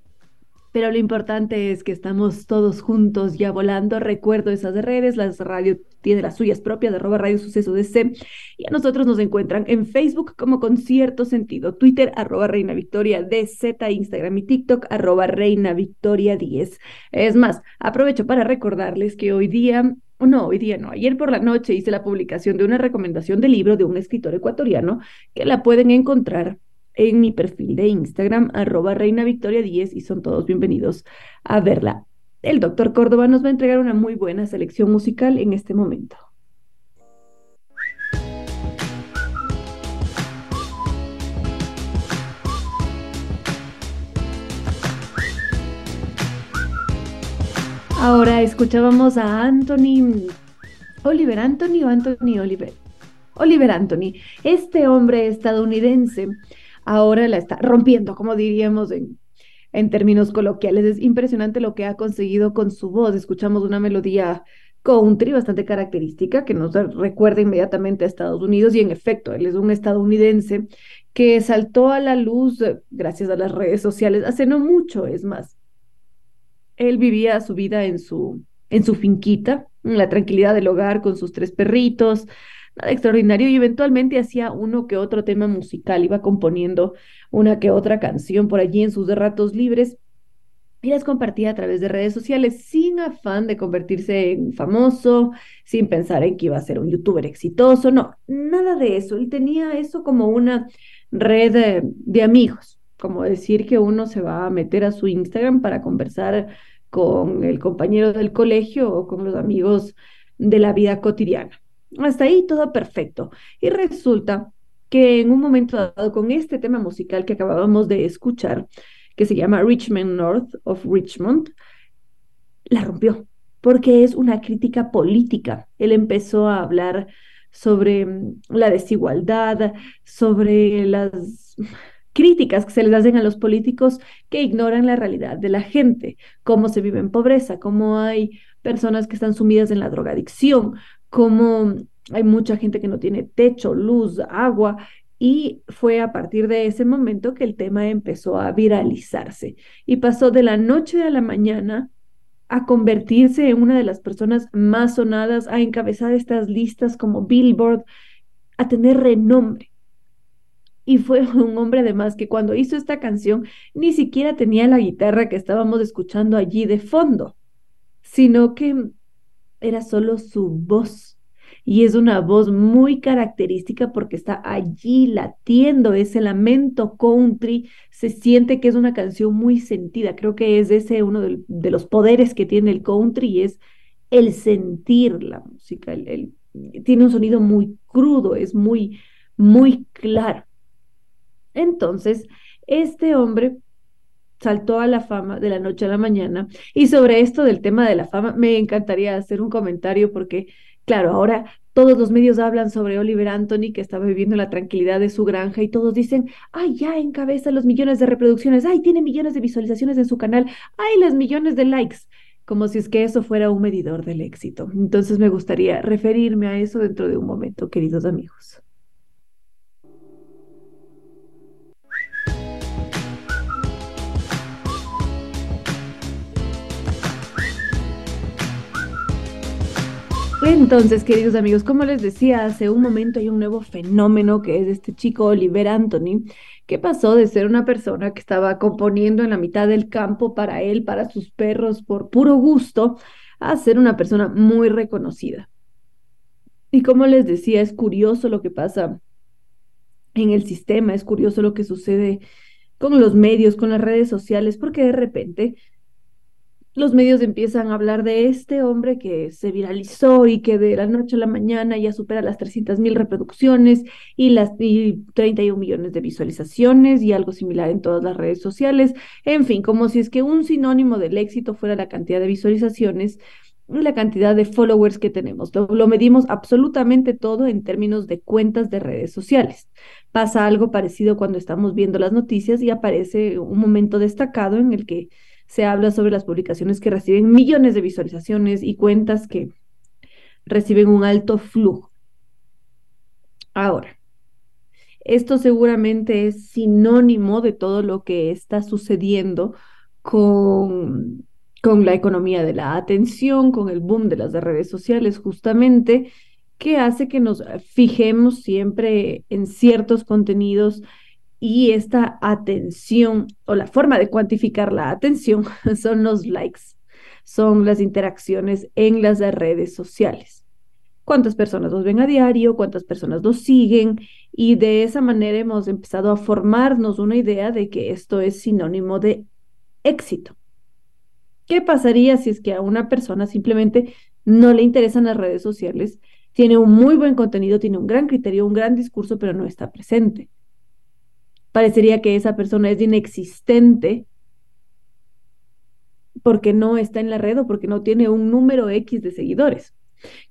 pero lo importante es que estamos todos juntos ya volando. Recuerdo esas redes, las radio tiene las suyas propias, arroba Radio Suceso DC. Y a nosotros nos encuentran en Facebook como con cierto sentido, Twitter, arroba Reina Victoria DZ, Instagram y TikTok, arroba Reina Victoria 10. Es más, aprovecho para recordarles que hoy día no, hoy día no. Ayer por la noche hice la publicación de una recomendación de libro de un escritor ecuatoriano que la pueden encontrar en mi perfil de Instagram, arroba Reina Victoria 10, y son todos bienvenidos a verla. El doctor Córdoba nos va a entregar una muy buena selección musical en este momento. Ahora escuchábamos a Anthony, Oliver Anthony o Anthony Oliver. Oliver Anthony, este hombre estadounidense ahora la está rompiendo, como diríamos en, en términos coloquiales. Es impresionante lo que ha conseguido con su voz. Escuchamos una melodía country bastante característica que nos recuerda inmediatamente a Estados Unidos y en efecto, él es un estadounidense que saltó a la luz gracias a las redes sociales hace no mucho, es más. Él vivía su vida en su, en su finquita, en la tranquilidad del hogar con sus tres perritos, extraordinario y eventualmente hacía uno que otro tema musical, iba componiendo una que otra canción por allí en sus ratos libres y las compartía a través de redes sociales sin afán de convertirse en famoso, sin pensar en que iba a ser un youtuber exitoso, no, nada de eso. Él tenía eso como una red de, amigos, como decir que uno se va a meter a su Instagram para conversar con el compañero del colegio o con los amigos de la vida cotidiana. Hasta ahí todo perfecto. Y resulta que en un momento dado, con este tema musical que acabábamos de escuchar, que se llama Richmond North of Richmond, la rompió, porque es una crítica política. Él empezó a hablar sobre mm, la desigualdad, sobre las críticas que se les hacen a los políticos que ignoran la realidad de la gente, cómo se vive en pobreza, cómo hay personas que están sumidas en la drogadicción, cómo hay mucha gente que no tiene techo, luz, agua, y fue a partir de ese momento que el tema empezó a viralizarse y pasó de la noche a la mañana a convertirse en una de las personas más sonadas, a encabezar estas listas como Billboard, a tener renombre. Y fue un hombre además que cuando hizo esta canción ni siquiera tenía la guitarra que estábamos escuchando allí de fondo, sino que era solo su voz. Y es una voz muy característica porque está allí latiendo ese lamento country, se siente que es una canción muy sentida, creo que es ese uno de, los poderes que tiene el country y es el sentir la música, tiene un sonido muy crudo, es muy, muy claro. Entonces, este hombre saltó a la fama de la noche a la mañana. Y sobre esto del tema de la fama, me encantaría hacer un comentario porque Claro, ahora todos los medios hablan sobre Oliver Anthony, que estaba viviendo la tranquilidad de su granja, y todos dicen, ay, ya encabeza los millones de reproducciones, ay, tiene millones de visualizaciones en su canal, ay, los millones de likes, como si es que eso fuera un medidor del éxito. Entonces me gustaría referirme a eso dentro de un momento, queridos amigos. Entonces, queridos amigos, como les decía hace un momento, hay un nuevo fenómeno que es este chico Oliver Anthony, que pasó de ser una persona que estaba componiendo en la mitad del campo para él, para sus perros, por puro gusto, a ser una persona muy reconocida. Y como les decía, es curioso lo que pasa en el sistema, es curioso lo que sucede con los medios, con las redes sociales, porque de repente los medios empiezan a hablar de este hombre que se viralizó y que de la noche a la mañana ya supera las 300 mil reproducciones y las y 31 millones de visualizaciones y algo similar en todas las redes sociales. En fin, como si es que un sinónimo del éxito fuera la cantidad de visualizaciones la cantidad de followers que tenemos. lo medimos absolutamente todo en términos de cuentas de redes sociales. Pasa algo parecido cuando estamos viendo las noticias y aparece un momento destacado en el que se habla sobre las publicaciones que reciben millones de visualizaciones y cuentas que reciben un alto flujo. Ahora, esto seguramente es sinónimo de todo lo que está sucediendo con, con la economía de la atención, con el boom de las redes sociales, justamente, que hace que nos fijemos siempre en ciertos contenidos y esta atención o la forma de cuantificar la atención son los likes, son las interacciones en las redes sociales. Cuántas personas los ven a diario, cuántas personas los siguen y de esa manera hemos empezado a formarnos una idea de que esto es sinónimo de éxito. ¿Qué pasaría si es que a una persona simplemente no le interesan las redes sociales, tiene un muy buen contenido, tiene un gran criterio, un gran discurso, pero no está presente? Parecería que esa persona es inexistente porque no está en la red o porque no tiene un número X de seguidores.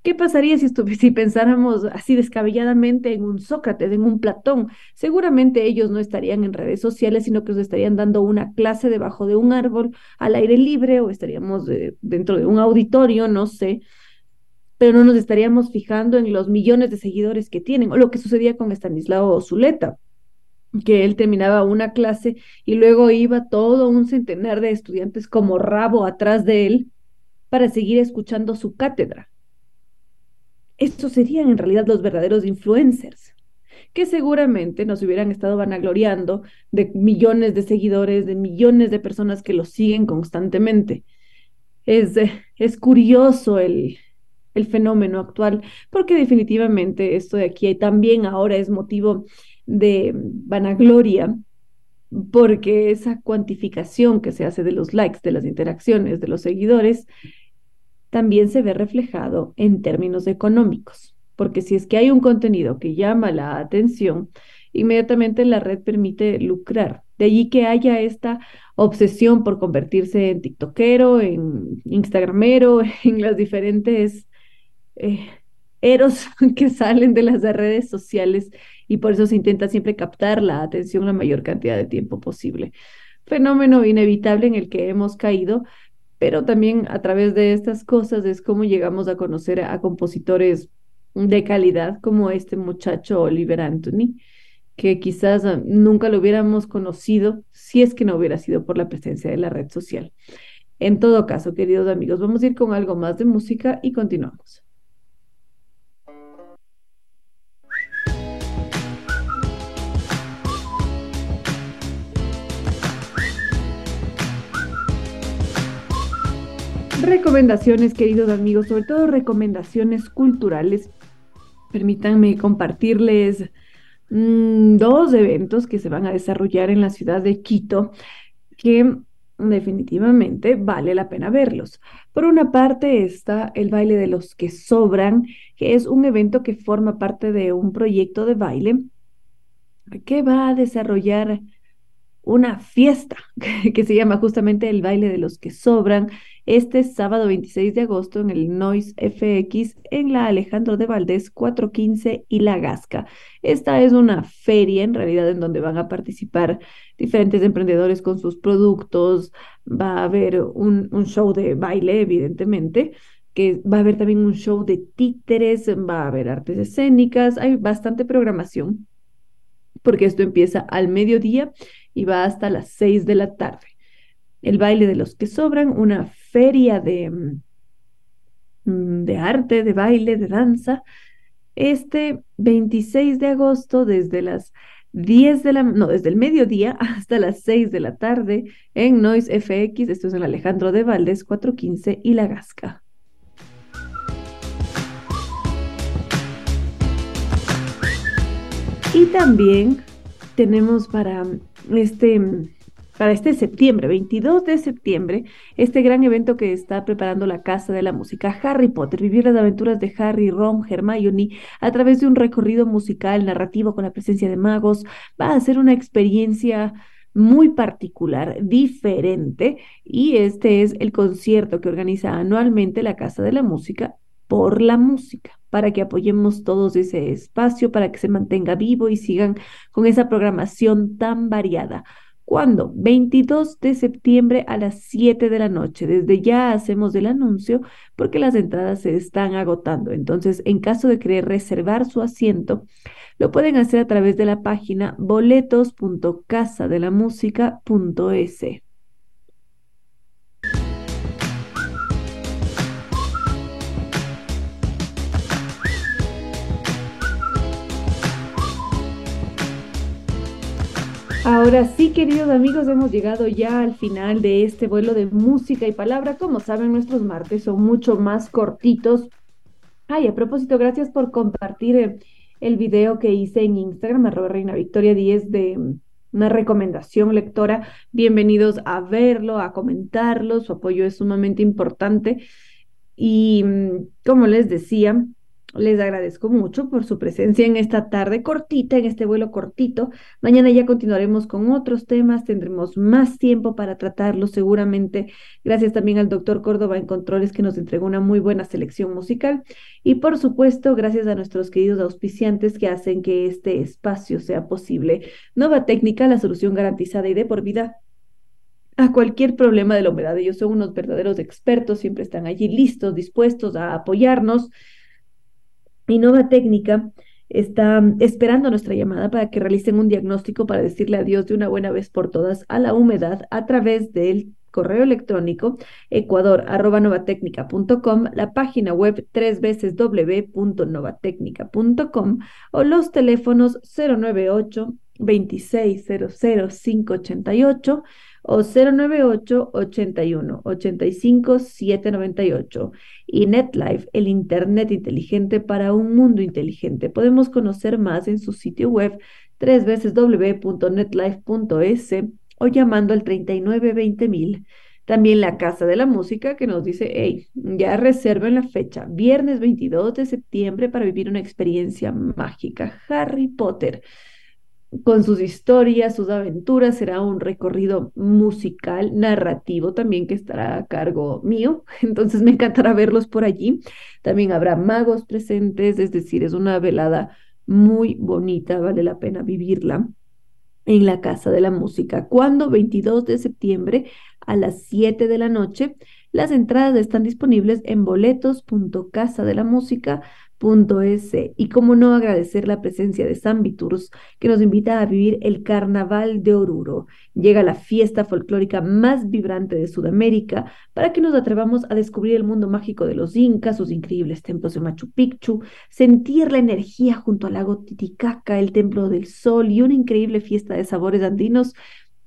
¿Qué pasaría si, pensáramos así descabelladamente en un Sócrates, en un Platón? Seguramente ellos no estarían en redes sociales, sino que nos estarían dando una clase debajo de un árbol al aire libre o estaríamos dentro de un auditorio, no sé, pero no nos estaríamos fijando en los millones de seguidores que tienen o lo que sucedía con Stanislao Zuleta que él terminaba una clase y luego iba todo un centenar de estudiantes como rabo atrás de él para seguir escuchando su cátedra. estos serían en realidad los verdaderos influencers, que seguramente nos hubieran estado vanagloriando de millones de seguidores, de millones de personas que los siguen constantemente. Es, es curioso el, el fenómeno actual, porque definitivamente esto de aquí también ahora es motivo de vanagloria, porque esa cuantificación que se hace de los likes, de las interacciones, de los seguidores, también se ve reflejado en términos económicos, porque si es que hay un contenido que llama la atención, inmediatamente la red permite lucrar. De allí que haya esta obsesión por convertirse en tiktokero, en instagramero, en las diferentes eh, eros que salen de las redes sociales y por eso se intenta siempre captar la atención la mayor cantidad de tiempo posible. Fenómeno inevitable en el que hemos caído, pero también a través de estas cosas es como llegamos a conocer a, compositores de calidad como este muchacho Oliver Anthony, que quizás ah, nunca lo hubiéramos conocido si es que no hubiera sido por la presencia de la red social. En todo caso, queridos amigos, vamos a ir con algo más de música y continuamos. Recomendaciones, queridos amigos, sobre todo recomendaciones culturales. Permítanme compartirles mm, dos eventos que se van a desarrollar en la ciudad de Quito que definitivamente vale la pena verlos. Por una parte está el baile de los que sobran, que es un evento que forma parte de un proyecto de baile que va a desarrollar una fiesta que se llama justamente el baile de los que sobran este sábado 26 de agosto en el Noise FX en la Alejandro de Valdés 415 y La Gasca. Esta es una feria en realidad en donde van a participar diferentes emprendedores con sus productos, va a haber un, un show de baile evidentemente que va a haber también un show de títeres, va a haber artes escénicas, hay bastante programación porque esto empieza al mediodía y va hasta las 6 de la tarde. El baile de los que sobran, una feria de, mm, de arte, de baile, de danza, este 26 de agosto desde las 10 de la, no, desde el mediodía hasta las 6 de la tarde en Noise FX, esto es en Alejandro de Valdés 415 y La Gasca. Y también tenemos para este, para este septiembre, 22 de septiembre, este gran evento que está preparando la Casa de la Música, Harry Potter, vivir las aventuras de Harry, Ron, Hermione a través de un recorrido musical narrativo con la presencia de magos, va a ser una experiencia muy particular, diferente, y este es el concierto que organiza anualmente la Casa de la Música por la música, para que apoyemos todos ese espacio, para que se mantenga vivo y sigan con esa programación tan variada. ¿Cuándo? 22 de septiembre a las 7 de la noche. Desde ya hacemos el anuncio porque las entradas se están agotando. Entonces, en caso de querer reservar su asiento, lo pueden hacer a través de la página boletos.casadelamusica.es. Ahora sí, queridos amigos, hemos llegado ya al final de este vuelo de música y palabra. Como saben, nuestros martes son mucho más cortitos. Ay, a propósito, gracias por compartir el, video que hice en Instagram, arroba Reina Victoria 10 de una recomendación lectora. Bienvenidos a verlo, a comentarlo. Su apoyo es sumamente importante. Y mm, como les decía, les agradezco mucho por su presencia en esta tarde cortita, en este vuelo cortito. Mañana ya continuaremos con otros temas, tendremos más tiempo para tratarlos seguramente. Gracias también al doctor Córdoba en Controles que nos entregó una muy buena selección musical. Y por supuesto, gracias a nuestros queridos auspiciantes que hacen que este espacio sea posible. Nova Técnica, la solución garantizada y de por vida a cualquier problema de la humedad. Ellos son unos verdaderos expertos, siempre están allí listos, dispuestos a apoyarnos Innova Técnica está esperando nuestra llamada para que realicen un diagnóstico para decirle adiós de una buena vez por todas a la humedad a través del correo electrónico ecuador.novatecnica.com, la página web tres veces www.novatecnica.com o los teléfonos 098 2600 588 o 098 81 85 798 y NetLife, el Internet inteligente para un mundo inteligente. Podemos conocer más en su sitio web tres veces www.netlife.es o llamando al 3920.000. También la Casa de la Música que nos dice, hey, ya reserven la fecha, viernes 22 de septiembre para vivir una experiencia mágica. Harry Potter con sus historias, sus aventuras, será un recorrido musical, narrativo también que estará a cargo mío, entonces me encantará verlos por allí. También habrá magos presentes, es decir, es una velada muy bonita, vale la pena vivirla en la Casa de la Música. Cuando 22 de septiembre a las 7 de la noche, las entradas están disponibles en boletos.casadelamusica.com Y como no agradecer la presencia de San Viturs, que nos invita a vivir el Carnaval de Oruro. Llega la fiesta folclórica más vibrante de Sudamérica para que nos atrevamos a descubrir el mundo mágico de los incas, sus increíbles templos de Machu Picchu, sentir la energía junto al lago Titicaca, el templo del sol y una increíble fiesta de sabores andinos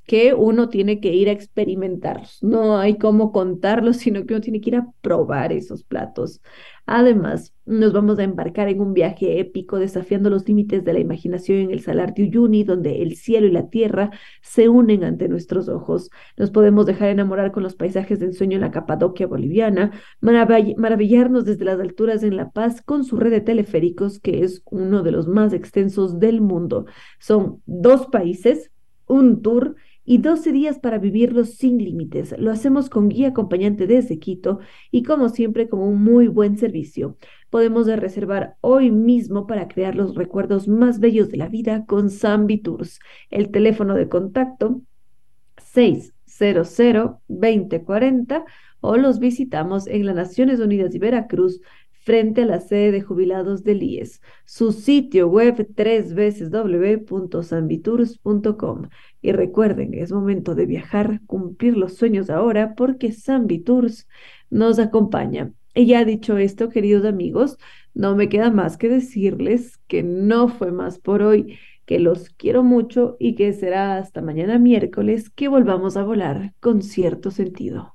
que uno tiene que ir a experimentarlos. No hay cómo contarlos, sino que uno tiene que ir a probar esos platos. Además, nos vamos a embarcar en un viaje épico desafiando los límites de la imaginación en el Salar de Uyuni, donde el cielo y la tierra se unen ante nuestros ojos. Nos podemos dejar enamorar con los paisajes de ensueño en la Capadocia boliviana, maravillarnos desde las alturas en La Paz con su red de teleféricos, que es uno de los más extensos del mundo. Son dos países, un tour y 12 días para vivirlo sin límites. Lo hacemos con guía acompañante desde Quito y como siempre con un muy buen servicio. Podemos reservar hoy mismo para crear los recuerdos más bellos de la vida con Zambi Tours. El teléfono de contacto 600 2040 o los visitamos en las Naciones Unidas y Veracruz frente a la sede de jubilados del IES. Su sitio web tres veces www.sambitours.com. Y recuerden, es momento de viajar, cumplir los sueños ahora, porque Sambitours nos acompaña. Y ya dicho esto, queridos amigos, no me queda más que decirles que no fue más por hoy, que los quiero mucho y que será hasta mañana miércoles que volvamos a volar con cierto sentido.